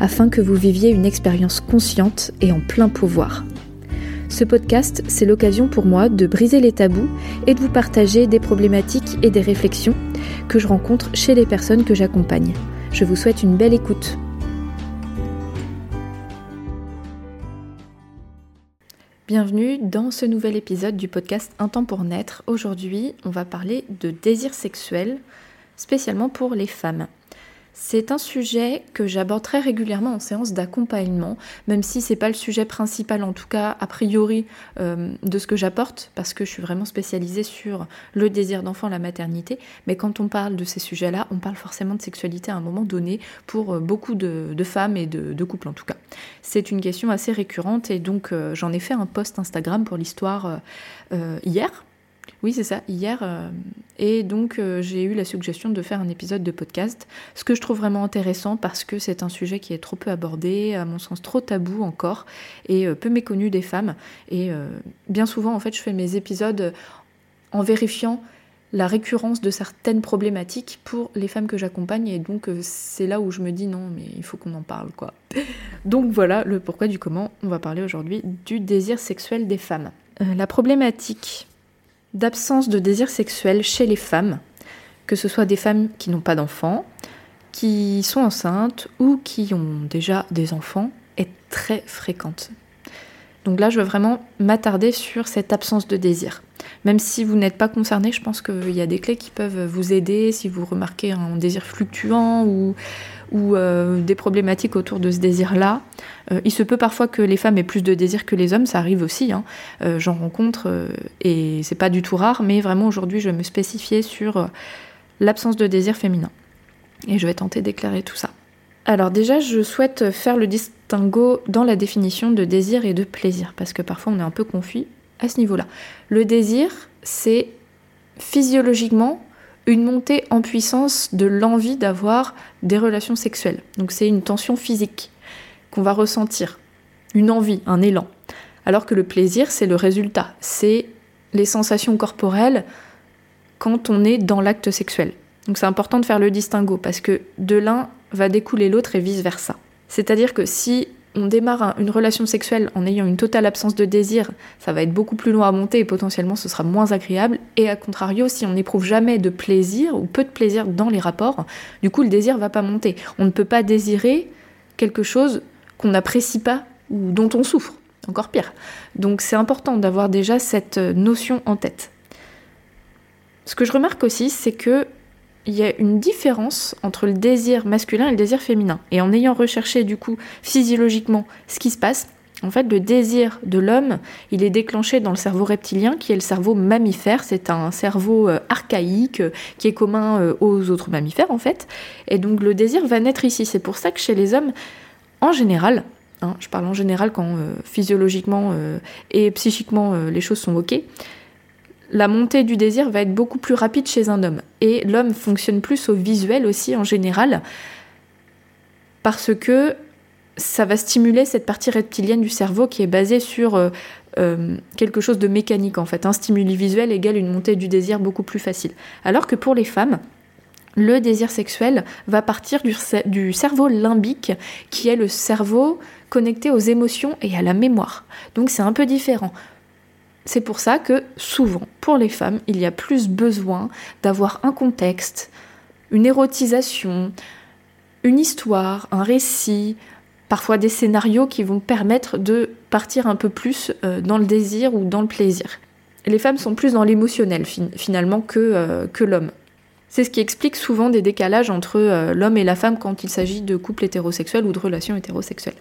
afin que vous viviez une expérience consciente et en plein pouvoir. Ce podcast, c'est l'occasion pour moi de briser les tabous et de vous partager des problématiques et des réflexions que je rencontre chez les personnes que j'accompagne. Je vous souhaite une belle écoute. Bienvenue dans ce nouvel épisode du podcast Un temps pour naître. Aujourd'hui, on va parler de désir sexuel, spécialement pour les femmes. C'est un sujet que j'aborde très régulièrement en séance d'accompagnement, même si c'est pas le sujet principal, en tout cas a priori, euh, de ce que j'apporte, parce que je suis vraiment spécialisée sur le désir d'enfant, la maternité. Mais quand on parle de ces sujets-là, on parle forcément de sexualité à un moment donné pour euh, beaucoup de, femmes et de, couples en tout cas. C'est une question assez récurrente et donc euh, j'en ai fait un post Instagram pour l'histoire hier oui, c'est ça, hier. Euh, et donc, euh, j'ai eu la suggestion de faire un épisode de podcast, ce que je trouve vraiment intéressant parce que c'est un sujet qui est trop peu abordé, à mon sens trop tabou encore, et euh, peu méconnu des femmes. Et bien souvent, en fait, je fais mes épisodes en vérifiant la récurrence de certaines problématiques pour les femmes que j'accompagne et donc c'est là où je me dis non mais il faut qu'on en parle quoi. Donc voilà le pourquoi du comment on va parler aujourd'hui du désir sexuel des femmes. la problématique d'absence de désir sexuel chez les femmes, que ce soit des femmes qui n'ont pas d'enfants, qui sont enceintes ou qui ont déjà des enfants, est très fréquente. Donc là, je veux vraiment m'attarder sur cette absence de désir. Même si vous n'êtes pas concerné, je pense qu'il y a des clés qui peuvent vous aider si vous remarquez un désir fluctuant ou, ou euh, des problématiques autour de ce désir-là. Euh, il se peut parfois que les femmes aient plus de désir que les hommes, ça arrive aussi. Hein. Euh, j'en rencontre et c'est pas du tout rare, mais vraiment aujourd'hui, je vais me spécifier sur l'absence de désir féminin. Et je vais tenter d'éclairer tout ça. Alors déjà, je souhaite faire le distinguo dans la définition de désir et de plaisir, parce que parfois on est un peu confus à ce niveau-là. Le désir, c'est physiologiquement une montée en puissance de l'envie d'avoir des relations sexuelles. Donc c'est une tension physique qu'on va ressentir, une envie, un élan. Alors que le plaisir, c'est le résultat, c'est les sensations corporelles quand on est dans l'acte sexuel. Donc c'est important de faire le distinguo parce que de l'un va découler l'autre et vice-versa. C'est-à-dire que si on démarre une relation sexuelle en ayant une totale absence de désir, ça va être beaucoup plus loin à monter et potentiellement ce sera moins agréable. Et à contrario, si on n'éprouve jamais de plaisir ou peu de plaisir dans les rapports, du coup le désir va pas monter. On ne peut pas désirer quelque chose qu'on n'apprécie pas ou dont on souffre. Encore pire. Donc c'est important d'avoir déjà cette notion en tête. Ce que je remarque aussi, c'est que il y a une différence entre le désir masculin et le désir féminin. Et en ayant recherché du coup physiologiquement ce qui se passe, en fait, le désir de l'homme, il est déclenché dans le cerveau reptilien, qui est le cerveau mammifère. C'est un cerveau euh, archaïque euh, qui est commun euh, aux autres mammifères, en fait. Et donc, le désir va naître ici. C'est pour ça que chez les hommes, en général, hein, je parle en général quand physiologiquement et psychiquement les choses sont OK, la montée du désir va être beaucoup plus rapide chez un homme. Et l'homme fonctionne plus au visuel aussi en général, parce que ça va stimuler cette partie reptilienne du cerveau qui est basée sur euh, euh, quelque chose de mécanique en fait. Un stimuli visuel égale une montée du désir beaucoup plus facile. Alors que pour les femmes, le désir sexuel va partir du, du, cerveau limbique, qui est le cerveau connecté aux émotions et à la mémoire. Donc c'est un peu différent. C'est pour ça que souvent, pour les femmes, il y a plus besoin d'avoir un contexte, une érotisation, une histoire, un récit, parfois des scénarios qui vont permettre de partir un peu plus euh, dans le désir ou dans le plaisir. Les femmes sont plus dans l'émotionnel finalement que, euh, que l'homme. C'est ce qui explique souvent des décalages entre euh, l'homme et la femme quand il s'agit de couples hétérosexuels ou de relations hétérosexuelles.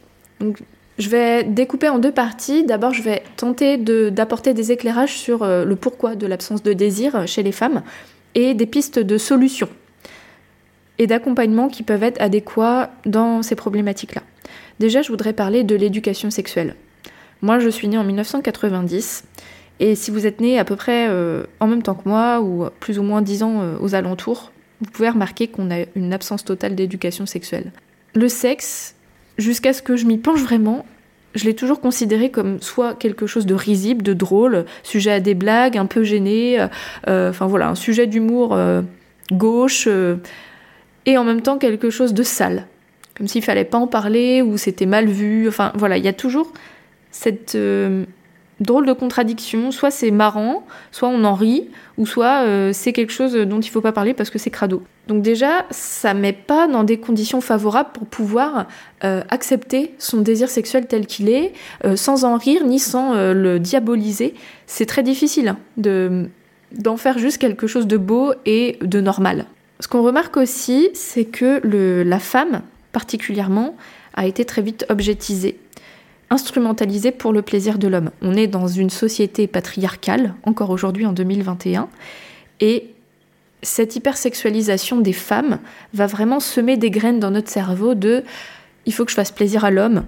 Je vais découper en deux parties. D'abord, je vais tenter d'apporter des éclairages sur euh, le pourquoi de l'absence de désir chez les femmes et des pistes de solutions et d'accompagnement qui peuvent être adéquats dans ces problématiques-là. Déjà, je voudrais parler de l'éducation sexuelle. Moi, je suis née en 1990. Et si vous êtes né à peu près euh, en même temps que moi, ou plus ou moins 10 ans euh, aux alentours, vous pouvez remarquer qu'on a une absence totale d'éducation sexuelle. Le sexe, jusqu'à ce que je m'y penche vraiment, je l'ai toujours considéré comme soit quelque chose de risible, de drôle, sujet à des blagues, un peu gêné, euh, enfin voilà, un sujet d'humour gauche, et en même temps quelque chose de sale, comme s'il fallait pas en parler ou c'était mal vu. Enfin voilà, il y a toujours cette euh, drôle de contradiction. Soit c'est marrant, soit on en rit, ou soit euh, c'est quelque chose dont il faut pas parler parce que c'est crado. Donc déjà, ça met pas dans des conditions favorables pour pouvoir euh, accepter son désir sexuel tel qu'il est, sans en rire ni sans le diaboliser. C'est très difficile de d'en faire juste quelque chose de beau et de normal. Ce qu'on remarque aussi, c'est que le, la femme, particulièrement, a été très vite objetisée, instrumentalisée pour le plaisir de l'homme. On est dans une société patriarcale, encore aujourd'hui en 2021, et cette hypersexualisation des femmes va vraiment semer des graines dans notre cerveau de il faut que je fasse plaisir à l'homme.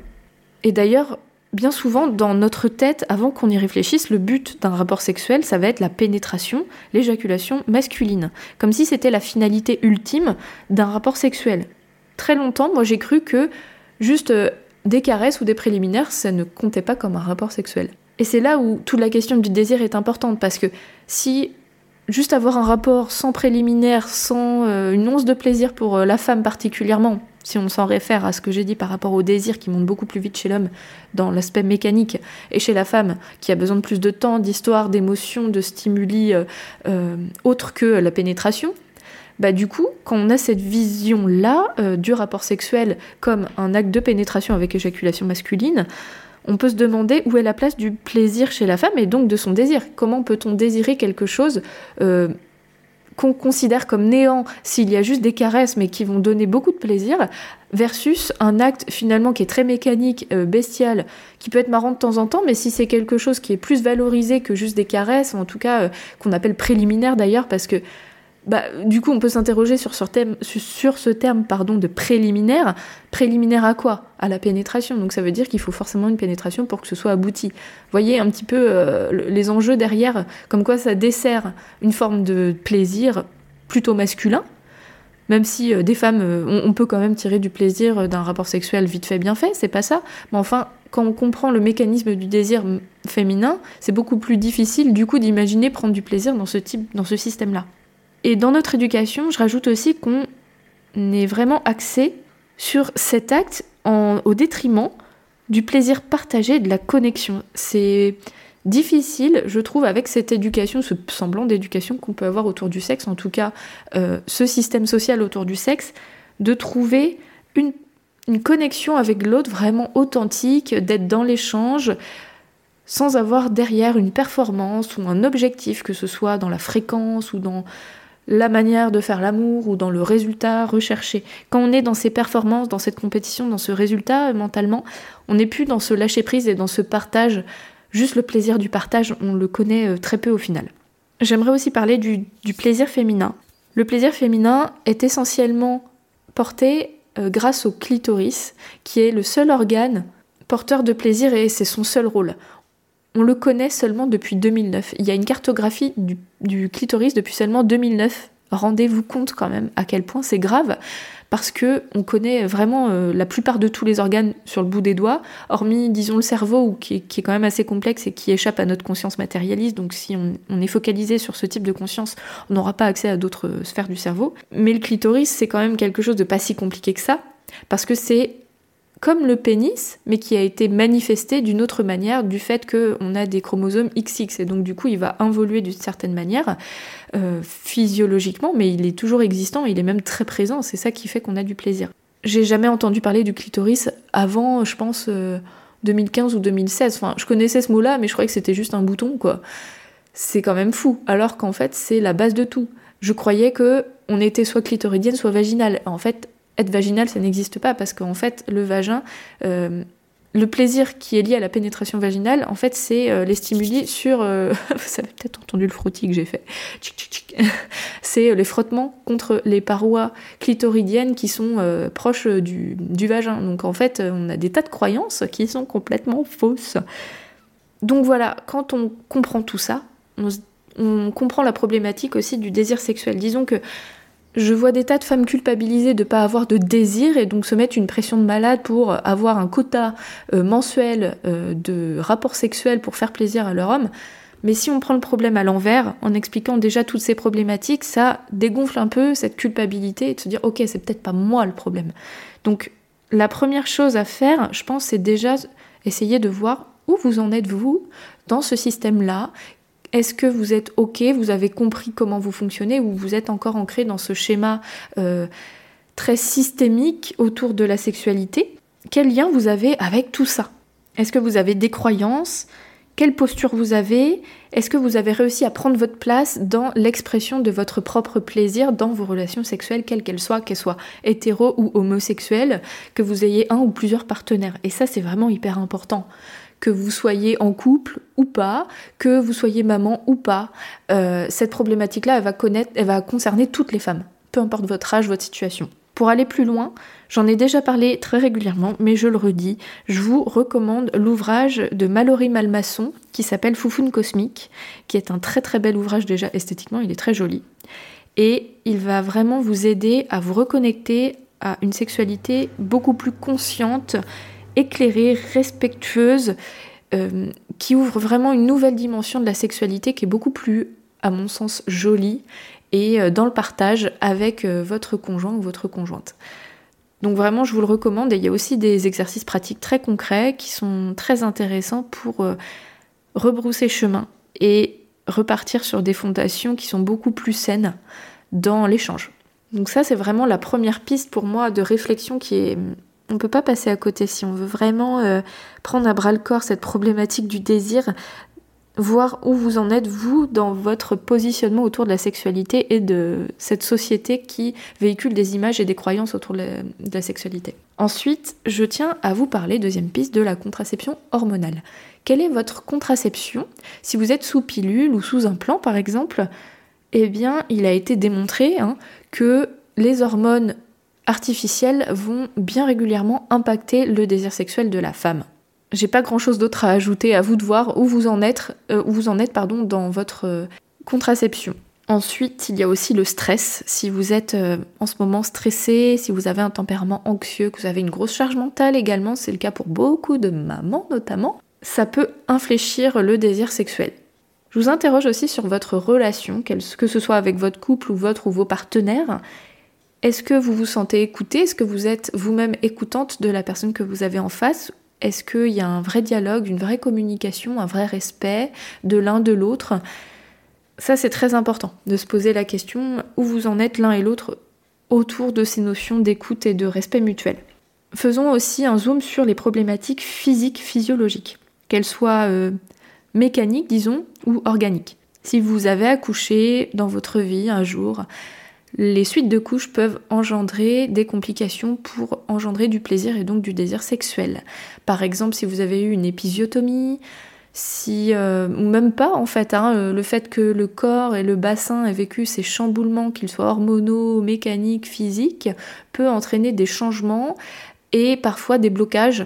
Et d'ailleurs, bien souvent, dans notre tête, avant qu'on y réfléchisse, le but d'un rapport sexuel, ça va être la pénétration, l'éjaculation masculine, comme si c'était la finalité ultime d'un rapport sexuel. Très longtemps, moi j'ai cru que juste euh, des caresses ou des préliminaires, ça ne comptait pas comme un rapport sexuel. Et c'est là où toute la question du désir est importante, parce que si juste avoir un rapport sans préliminaire, sans euh, une once de plaisir pour euh, la femme particulièrement, si on s'en réfère à ce que j'ai dit par rapport au désir qui monte beaucoup plus vite chez l'homme dans l'aspect mécanique, et chez la femme qui a besoin de plus de temps, d'histoire, d'émotions, de stimuli euh, autres que la pénétration, bah du coup, quand on a cette vision-là du rapport sexuel comme un acte de pénétration avec éjaculation masculine, on peut se demander où est la place du plaisir chez la femme et donc de son désir. Comment peut-on désirer quelque chose euh, qu'on considère comme néant s'il y a juste des caresses mais qui vont donner beaucoup de plaisir versus un acte finalement qui est très mécanique, euh, bestial, qui peut être marrant de temps en temps, mais si c'est quelque chose qui est plus valorisé que juste des caresses, en tout cas euh, qu'on appelle préliminaire d'ailleurs, parce que bah, du coup, on peut s'interroger sur, ce terme pardon, de préliminaire. Préliminaire à quoi? À la pénétration. Donc ça veut dire qu'il faut forcément une pénétration pour que ce soit abouti. Voyez un petit peu euh, les enjeux derrière, comme quoi ça dessert une forme de plaisir plutôt masculin, même si euh, des femmes, euh, on, peut quand même tirer du plaisir d'un rapport sexuel vite fait, bien fait, c'est pas ça. Mais enfin, quand on comprend le mécanisme du désir féminin, c'est beaucoup plus difficile du coup d'imaginer prendre du plaisir dans ce type, dans ce système-là. Et dans notre éducation, je rajoute aussi qu'on est vraiment axé sur cet acte au détriment du plaisir partagé et de la connexion. C'est difficile, je trouve, avec cette éducation, ce semblant d'éducation qu'on peut avoir autour du sexe, en tout cas euh, ce système social autour du sexe, de trouver une, une connexion avec l'autre vraiment authentique, d'être dans l'échange, sans avoir derrière une performance ou un objectif, que ce soit dans la fréquence ou dans la manière de faire l'amour ou dans le résultat recherché. Quand on est dans ces performances, dans cette compétition, dans ce résultat euh, mentalement, on n'est plus dans ce lâcher prise et dans ce partage. Juste le plaisir du partage, on le connaît euh, très peu au final. J'aimerais aussi parler du, plaisir féminin. Le plaisir féminin est essentiellement porté euh, grâce au clitoris, qui est le seul organe porteur de plaisir et c'est son seul rôle on le connaît seulement depuis 2009. Il y a une cartographie du, clitoris depuis seulement 2009. Rendez-vous compte quand même à quel point c'est grave parce que on connaît vraiment euh, la plupart de tous les organes sur le bout des doigts, hormis disons le cerveau qui, est, quand même assez complexe et qui échappe à notre conscience matérialiste. Donc si on, on est focalisé sur ce type de conscience, on n'aura pas accès à d'autres sphères du cerveau. Mais le clitoris c'est quand même quelque chose de pas si compliqué que ça parce que c'est comme le pénis, mais qui a été manifesté d'une autre manière du fait qu'on a des chromosomes XX. Et donc du coup, il va involuer d'une certaine manière, euh, physiologiquement, mais il est toujours existant, il est même très présent. C'est ça qui fait qu'on a du plaisir. J'ai jamais entendu parler du clitoris avant, je pense, 2015 euh, ou 2016. Enfin, je connaissais ce mot-là, mais je croyais que c'était juste un bouton, quoi. C'est quand même fou. Alors qu'en fait, c'est la base de tout. Je croyais que on était soit clitoridienne, soit vaginale. En fait, être vaginal, ça n'existe pas parce qu'en fait, le vagin, euh, le plaisir qui est lié à la pénétration vaginale, en fait, c'est euh, les stimuli sur. Euh, vous avez peut-être entendu le frottis que j'ai fait. c'est les frottements contre les parois clitoridiennes qui sont proches du, vagin. Donc en fait, on a des tas de croyances qui sont complètement fausses. Donc voilà, quand on comprend tout ça, on comprend la problématique aussi du désir sexuel. Disons que je vois des tas de femmes culpabilisées de ne pas avoir de désir et donc se mettre une pression de malade pour avoir un quota euh, mensuel euh, de rapports sexuels pour faire plaisir à leur homme. Mais si on prend le problème à l'envers, en expliquant déjà toutes ces problématiques, ça dégonfle un peu cette culpabilité et de se dire ok, c'est peut-être pas moi le problème. Donc la première chose à faire, je pense, c'est déjà essayer de voir où vous en êtes vous dans ce système-là, est-ce que vous êtes OK, vous avez compris comment vous fonctionnez ou vous êtes encore ancré dans ce schéma euh, très systémique autour de la sexualité? Quel lien vous avez avec tout ça? Est-ce que vous avez des croyances? Quelle posture vous avez? Est-ce que vous avez réussi à prendre votre place dans l'expression de votre propre plaisir dans vos relations sexuelles, quelles qu'elles soient, qu'elles soient hétéro ou homosexuelles, que vous ayez un ou plusieurs partenaires? Et ça, c'est vraiment hyper important que vous soyez en couple ou pas, que vous soyez maman ou pas, euh, cette problématique-là, elle va connaître, va concerner toutes les femmes, peu importe votre âge, votre situation. Pour aller plus loin, j'en ai déjà parlé très régulièrement, mais je le redis, je vous recommande l'ouvrage de Mallory Malmasson qui s'appelle Foufoune Cosmique, qui est un très très bel ouvrage déjà esthétiquement, il est très joli. Et il va vraiment vous aider à vous reconnecter à une sexualité beaucoup plus consciente éclairée, respectueuse, euh, qui ouvre vraiment une nouvelle dimension de la sexualité qui est beaucoup plus, à mon sens, jolie et euh, dans le partage avec euh, votre conjoint ou votre conjointe. Donc vraiment, je vous le recommande et il y a aussi des exercices pratiques très concrets qui sont très intéressants pour rebrousser chemin et repartir sur des fondations qui sont beaucoup plus saines dans l'échange. Donc ça, c'est vraiment la première piste pour moi de réflexion qui est on ne peut pas passer à côté si on veut vraiment euh, prendre à bras le corps cette problématique du désir, voir où vous en êtes, vous, dans votre positionnement autour de la sexualité et de cette société qui véhicule des images et des croyances autour de la, sexualité. Ensuite, je tiens à vous parler, deuxième piste, de la contraception hormonale. Quelle est votre contraception? Si vous êtes sous pilule ou sous implant, par exemple, eh bien, il a été démontré hein, que les hormones artificielles vont bien régulièrement impacter le désir sexuel de la femme. J'ai pas grand chose d'autre à ajouter, à vous de voir où vous en êtes, euh, vous en êtes pardon, dans votre euh, contraception. Ensuite, il y a aussi le stress. Si vous êtes euh, en ce moment stressé, si vous avez un tempérament anxieux, que vous avez une grosse charge mentale également, c'est le cas pour beaucoup de mamans notamment, ça peut infléchir le désir sexuel. Je vous interroge aussi sur votre relation, que ce soit avec votre couple ou votre ou vos partenaires. Est-ce que vous vous sentez écouté? Est-ce que vous êtes vous-même écoutante de la personne que vous avez en face? Est-ce qu'il y a un vrai dialogue, une vraie communication, un vrai respect de l'un de l'autre? Ça, c'est très important de se poser la question où vous en êtes l'un et l'autre autour de ces notions d'écoute et de respect mutuel? Faisons aussi un zoom sur les problématiques physiques, physiologiques, qu'elles soient euh, mécaniques, disons, ou organiques. Si vous avez accouché dans votre vie un jour, les suites de couches peuvent engendrer des complications pour engendrer du plaisir et donc du désir sexuel. Par exemple, si vous avez eu une épisiotomie, si euh, ou même pas en fait, hein, euh, le fait que le corps et le bassin aient vécu ces chamboulements, qu'ils soient hormonaux, mécaniques, physiques, peut entraîner des changements et parfois des blocages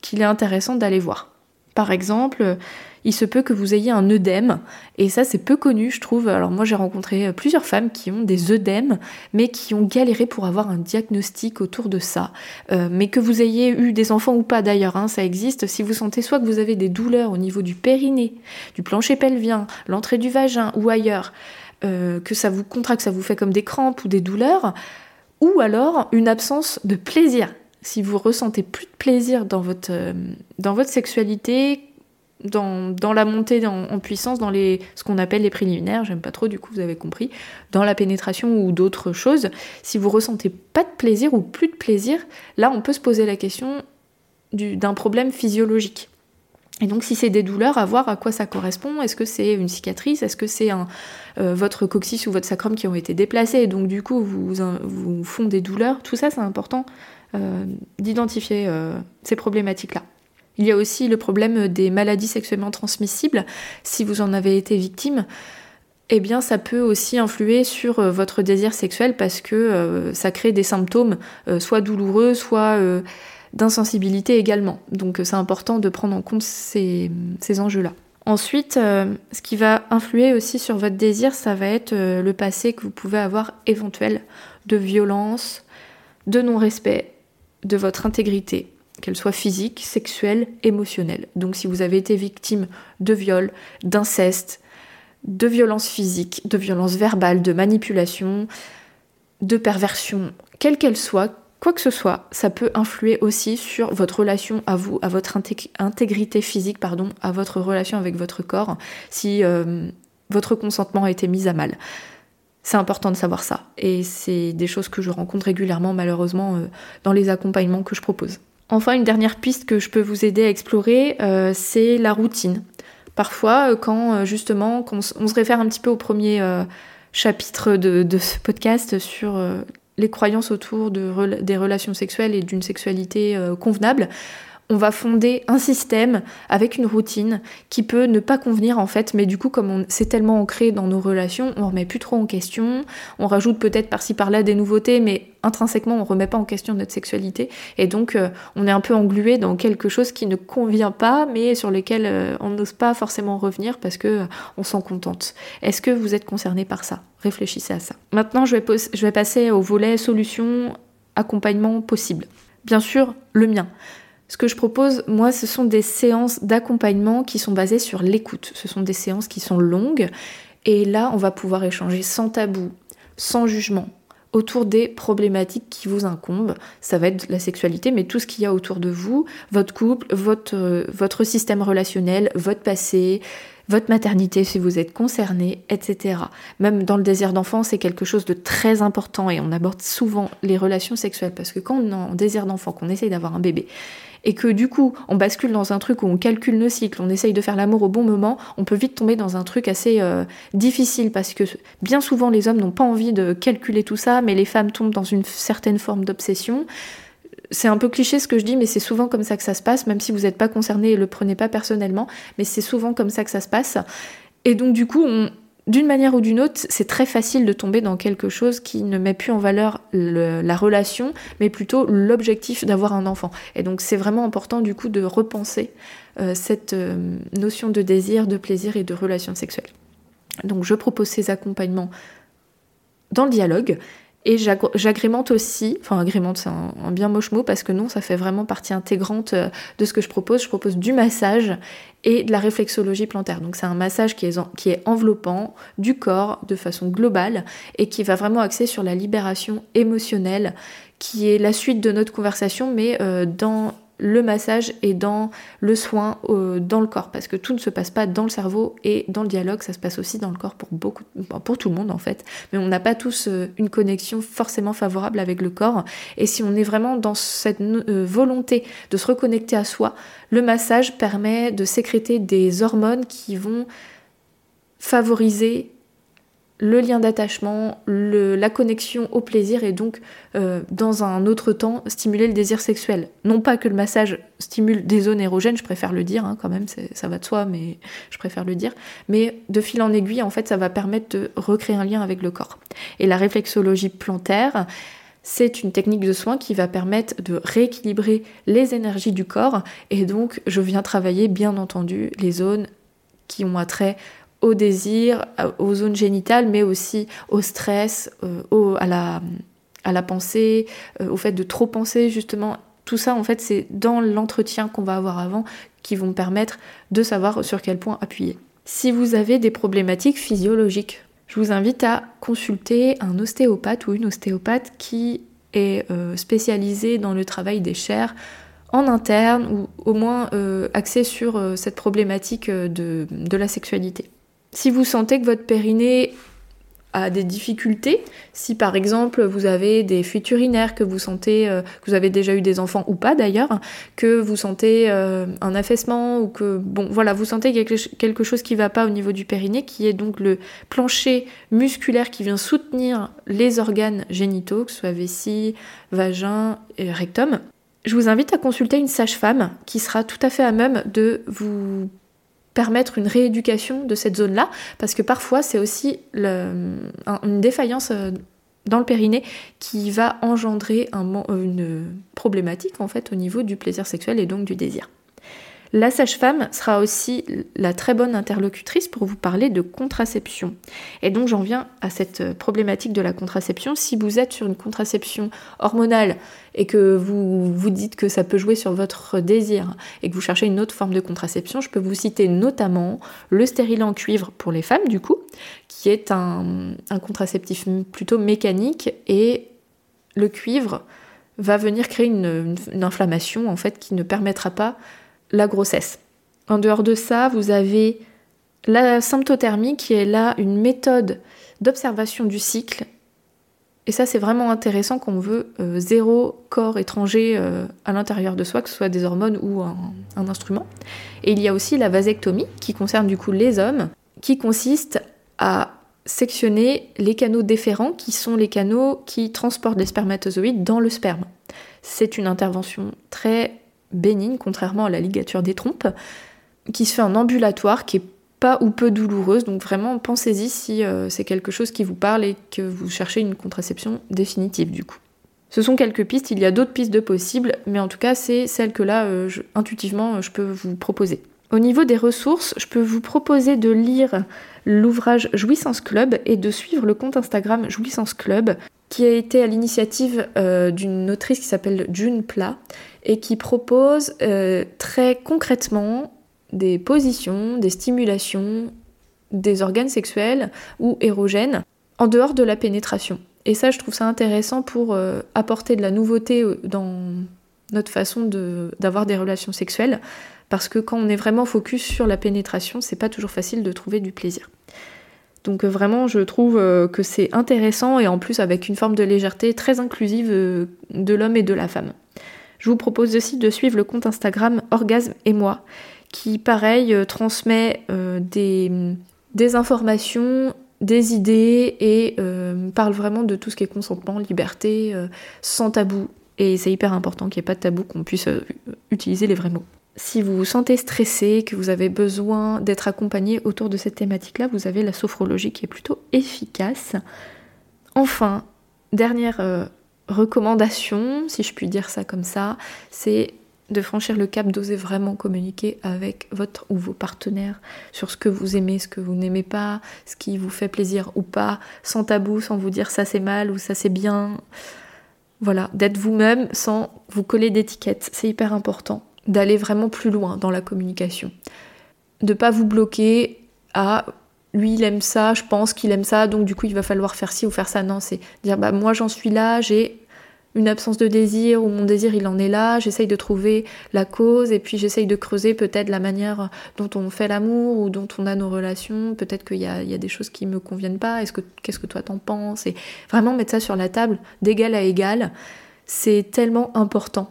qu'il est intéressant d'aller voir. Par exemple, il se peut que vous ayez un œdème, et ça c'est peu connu je trouve. Alors moi j'ai rencontré euh, plusieurs femmes qui ont des œdèmes, mais qui ont galéré pour avoir un diagnostic autour de ça. Euh, mais que vous ayez eu des enfants ou pas d'ailleurs, hein, ça existe. Si vous sentez soit que vous avez des douleurs au niveau du périnée, du plancher pelvien, l'entrée du vagin ou ailleurs, euh, que ça vous contracte, ça vous fait comme des crampes ou des douleurs, ou alors une absence de plaisir. Si vous ressentez plus de plaisir dans votre, dans votre sexualité, dans, la montée en, puissance, dans les, ce qu'on appelle les préliminaires, j'aime pas trop, du coup vous avez compris, dans la pénétration ou d'autres choses, si vous ressentez pas de plaisir ou plus de plaisir, là on peut se poser la question d'un problème physiologique. Et donc si c'est des douleurs, à voir à quoi ça correspond. Est-ce que c'est une cicatrice? Est-ce que c'est euh, votre coccyx ou votre sacrum qui ont été déplacés? Et donc du coup vous, vous font des douleurs Tout ça c'est important euh, d'identifier euh, ces problématiques-là. Il y a aussi le problème des maladies sexuellement transmissibles. Si vous en avez été victime, eh bien ça peut aussi influer sur euh, votre désir sexuel parce que euh, ça crée des symptômes euh, soit douloureux, soit d'insensibilité également. Donc c'est important de prendre en compte ces, enjeux-là. Ensuite, ce qui va influer aussi sur votre désir, ça va être le passé que vous pouvez avoir éventuel de violence, de non-respect de votre intégrité, qu'elle soit physique, sexuelle, émotionnelle. Donc si vous avez été victime de viol, d'inceste, de violence physique, de violence verbale, de manipulation, de perversion, quelle qu'elle soit, quoi que ce soit, ça peut influer aussi sur votre relation à vous, à votre intégrité physique, pardon, à votre relation avec votre corps, si euh, votre consentement a été mis à mal. C'est important de savoir ça. Et c'est des choses que je rencontre régulièrement, malheureusement, euh, dans les accompagnements que je propose. Enfin, une dernière piste que je peux vous aider à explorer, euh, c'est la routine. Parfois, euh, quand euh, justement, on, se réfère un petit peu au premier chapitre de, ce podcast sur les croyances autour des relations sexuelles et d'une sexualité convenable, on va fonder un système avec une routine qui peut ne pas convenir en fait, mais du coup comme c'est tellement ancré dans nos relations, on remet plus trop en question, on rajoute peut-être par-ci par-là des nouveautés, mais intrinsèquement on remet pas en question notre sexualité, et donc euh, on est un peu englué dans quelque chose qui ne convient pas, mais sur lequel euh, on n'ose pas forcément revenir parce que euh, on s'en contente. Est-ce que vous êtes concerné par ça? Réfléchissez à ça. Maintenant je vais, je vais passer au volet solution accompagnement possible. Bien sûr, le mien. Ce que je propose, moi, ce sont des séances d'accompagnement qui sont basées sur l'écoute. Ce sont des séances qui sont longues. Et là, on va pouvoir échanger sans tabou, sans jugement, autour des problématiques qui vous incombent. Ça va être la sexualité, mais tout ce qu'il y a autour de vous, votre couple, votre, euh, système relationnel, votre passé, votre maternité si vous êtes concerné, etc. Même dans le désir d'enfant, c'est quelque chose de très important et on aborde souvent les relations sexuelles parce que quand on est en désir d'enfant, qu'on essaye d'avoir un bébé, et que du coup on bascule dans un truc où on calcule nos cycles, on essaye de faire l'amour au bon moment, on peut vite tomber dans un truc assez euh, difficile parce que bien souvent les hommes n'ont pas envie de calculer tout ça, mais les femmes tombent dans une certaine forme d'obsession. C'est un peu cliché ce que je dis, mais c'est souvent comme ça que ça se passe, même si vous n'êtes pas concerné et le prenez pas personnellement, mais c'est souvent comme ça que ça se passe. Et donc du coup, on, d'une manière ou d'une autre, c'est très facile de tomber dans quelque chose qui ne met plus en valeur la relation, mais plutôt l'objectif d'avoir un enfant. Et donc c'est vraiment important du coup de repenser euh, cette euh, notion de désir, de plaisir et de relation sexuelle. Donc je propose ces accompagnements dans le dialogue et j'agrémente aussi, enfin agrémente c'est un, bien moche mot parce que non, ça fait vraiment partie intégrante euh, de ce que je propose. Je propose du massage et de la réflexologie plantaire. Donc c'est un massage qui est, qui est enveloppant du corps de façon globale et qui va vraiment axer sur la libération émotionnelle qui est la suite de notre conversation mais euh, dans le massage et dans le soin euh, dans le corps. Parce que tout ne se passe pas dans le cerveau et dans le dialogue. Ça se passe aussi dans le corps pour beaucoup pour tout le monde en fait. Mais on n'a pas tous euh, une connexion forcément favorable avec le corps. Et si on est vraiment dans cette euh, volonté de se reconnecter à soi le massage permet de sécréter des hormones qui vont favoriser le lien d'attachement, la connexion au plaisir et donc euh, dans un autre temps stimuler le désir sexuel. Non pas que le massage stimule des zones érogènes, je préfère le dire hein, quand même, ça va de soi, mais je préfère le dire. Mais de fil en aiguille, en fait, ça va permettre de recréer un lien avec le corps. Et la réflexologie plantaire, c'est une technique de soin qui va permettre de rééquilibrer les énergies du corps et donc je viens travailler bien entendu les zones qui ont attrait au désir, aux zones génitales, mais aussi au stress, euh, à, la, à la pensée, euh, au fait de trop penser justement. Tout ça, en fait, c'est dans l'entretien qu'on va avoir avant qui vont permettre de savoir sur quel point appuyer. Si vous avez des problématiques physiologiques, je vous invite à consulter un ostéopathe ou une ostéopathe qui est euh, spécialisée dans le travail des chairs en interne ou au moins axé sur cette problématique de, de la sexualité. Si vous sentez que votre périnée a des difficultés, si par exemple vous avez des fuites urinaires, que vous sentez euh, que vous avez déjà eu des enfants ou pas d'ailleurs, que vous sentez euh, un affaissement ou que bon voilà vous sentez quelque chose qui va pas au niveau du périnée, qui est donc le plancher musculaire qui vient soutenir les organes génitaux, que ce soit vessie, vagin et rectum. je vous invite à consulter une sage-femme qui sera tout à fait à même de vous permettre une rééducation de cette zone-là, parce que parfois c'est aussi une défaillance euh, dans le périnée qui va engendrer une problématique en fait au niveau du plaisir sexuel et donc du désir. La sage-femme sera aussi la très bonne interlocutrice pour vous parler de contraception. Et donc j'en viens à cette problématique de la contraception. Si vous êtes sur une contraception hormonale et que vous vous dites que ça peut jouer sur votre désir et que vous cherchez une autre forme de contraception, je peux vous citer notamment le stérilet en cuivre pour les femmes du coup, qui est un, contraceptif plutôt mécanique et le cuivre va venir créer une, une inflammation en fait qui ne permettra pas la grossesse. En dehors de ça, vous avez la symptothermie qui est là une méthode d'observation du cycle. Et ça, c'est vraiment intéressant quand on veut euh, zéro corps étranger euh, à l'intérieur de soi, que ce soit des hormones ou un, un, instrument. Et il y a aussi la vasectomie qui concerne du coup les hommes, qui consiste à sectionner les canaux déférents qui sont les canaux qui transportent les spermatozoïdes dans le sperme. C'est une intervention très bénigne, contrairement à la ligature des trompes, qui se fait en ambulatoire, qui est pas ou peu douloureuse. Donc vraiment, pensez-y si euh, c'est quelque chose qui vous parle et que vous cherchez une contraception définitive du coup. Ce sont quelques pistes, il y a d'autres pistes de possibles, mais en tout cas, c'est celle que là, euh, intuitivement, je peux vous proposer. Au niveau des ressources, je peux vous proposer de lire l'ouvrage Jouissance Club et de suivre le compte Instagram Jouissance Club qui a été à l'initiative euh, d'une autrice qui s'appelle June Pla et qui propose euh, très concrètement des positions, des stimulations des organes sexuels ou érogènes en dehors de la pénétration. Et ça, je trouve ça intéressant pour euh, apporter de la nouveauté dans notre façon d'avoir des relations sexuelles, parce que quand on est vraiment focus sur la pénétration, c'est pas toujours facile de trouver du plaisir. Donc euh, vraiment, je trouve euh, que c'est intéressant et en plus avec une forme de légèreté très inclusive euh, de l'homme et de la femme. Je vous propose aussi de suivre le compte Instagram Orgasme et moi, qui pareil transmet des, des, informations, des idées et parle vraiment de tout ce qui est consentement, liberté, sans tabou. Et c'est hyper important qu'il n'y ait pas de tabou, qu'on puisse utiliser les vrais mots. Si vous vous sentez stressé, que vous avez besoin d'être accompagné autour de cette thématique-là, vous avez la sophrologie qui est plutôt efficace. Enfin, dernière euh, recommandation, si je puis dire ça comme ça, c'est de franchir le cap d'oser vraiment communiquer avec votre ou vos partenaires sur ce que vous aimez, ce que vous n'aimez pas, ce qui vous fait plaisir ou pas, sans tabou, sans vous dire ça c'est mal ou ça c'est bien. Voilà, d'être vous-même sans vous coller d'étiquettes, c'est hyper important d'aller vraiment plus loin dans la communication. De pas vous bloquer à lui il aime ça, je pense qu'il aime ça, donc du coup il va falloir faire ci ou faire ça. Non, c'est dire bah moi j'en suis là, j'ai une absence de désir ou mon désir il en est là, j'essaye de trouver la cause et puis j'essaye de creuser peut-être la manière dont on fait l'amour ou dont on a nos relations, peut-être qu'il y, a, des choses qui me conviennent pas, est-ce que qu'est-ce que toi t'en penses? Et vraiment mettre ça sur la table d'égal à égal, c'est tellement important.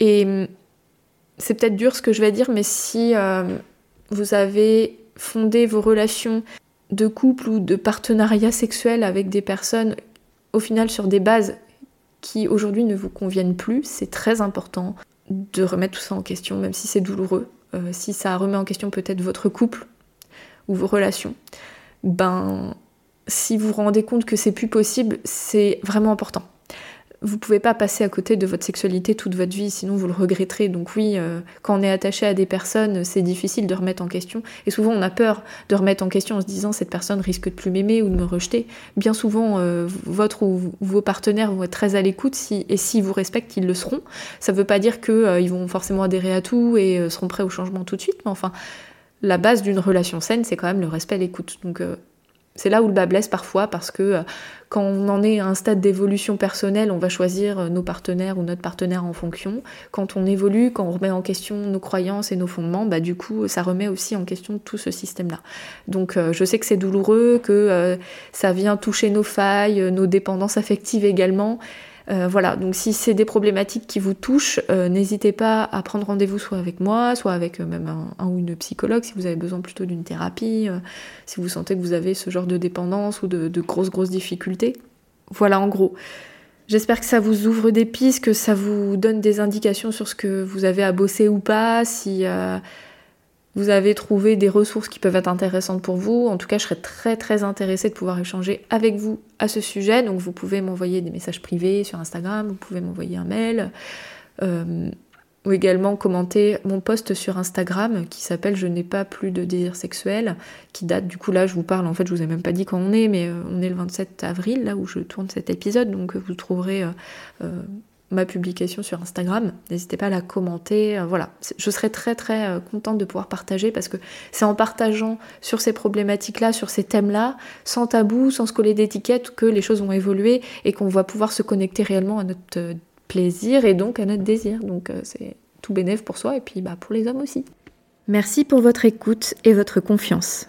Et c'est peut-être dur ce que je vais dire, mais si euh, vous avez fondé vos relations de couple ou de partenariat sexuel avec des personnes au final sur des bases qui aujourd'hui ne vous conviennent plus, c'est très important de remettre tout ça en question, même si c'est douloureux, euh, si ça remet en question peut-être votre couple ou vos relations. Ben, si vous vous rendez compte que c'est plus possible, c'est vraiment important vous pouvez pas passer à côté de votre sexualité toute votre vie, sinon vous le regretterez. Donc oui, euh, quand on est attaché à des personnes, c'est difficile de remettre en question. Et souvent, on a peur de remettre en question en se disant cette personne risque de plus m'aimer ou de me rejeter. Bien souvent, euh, votre ou vos partenaires vont être très à l'écoute si, et s'ils vous respectent, ils le seront. Ça veut pas dire qu'ils euh, vont forcément adhérer à tout et seront prêts au changement tout de suite, mais enfin, la base d'une relation saine, c'est quand même le respect et l'écoute. Donc c'est là où le bas blesse parfois parce que euh, quand on en est à un stade d'évolution personnelle, on va choisir euh, nos partenaires ou notre partenaire en fonction. Quand on évolue, quand on remet en question nos croyances et nos fondements, bah du coup ça remet aussi en question tout ce système-là. Donc euh, je sais que c'est douloureux, que ça vient toucher nos failles, nos dépendances affectives également. Euh, voilà, donc si c'est des problématiques qui vous touchent, euh, n'hésitez pas à prendre rendez-vous soit avec moi, soit avec euh, même un, ou une psychologue si vous avez besoin plutôt d'une thérapie, si vous sentez que vous avez ce genre de dépendance ou de, grosses grosses difficultés. Voilà en gros. J'espère que ça vous ouvre des pistes, que ça vous donne des indications sur ce que vous avez à bosser ou pas, si vous avez trouvé des ressources qui peuvent être intéressantes pour vous. En tout cas, je serais très très intéressée de pouvoir échanger avec vous à ce sujet. Donc vous pouvez m'envoyer des messages privés sur Instagram, vous pouvez m'envoyer un mail. Euh, ou également commenter mon post sur Instagram qui s'appelle Je n'ai pas plus de désir sexuel, qui date du coup là je vous parle, en fait je vous ai même pas dit quand on est, mais euh, on est le 27 avril là où je tourne cet épisode, donc vous trouverez euh, ma publication sur Instagram. N'hésitez pas à la commenter. voilà, je serais très très contente de pouvoir partager parce que c'est en partageant sur ces problématiques-là, sur ces thèmes-là, sans tabou, sans se coller d'étiquette, que les choses vont évoluer et qu'on va pouvoir se connecter réellement à notre plaisir et donc à notre désir. Donc euh, c'est tout bénéf pour soi et puis bah, pour les hommes aussi. Merci pour votre écoute et votre confiance.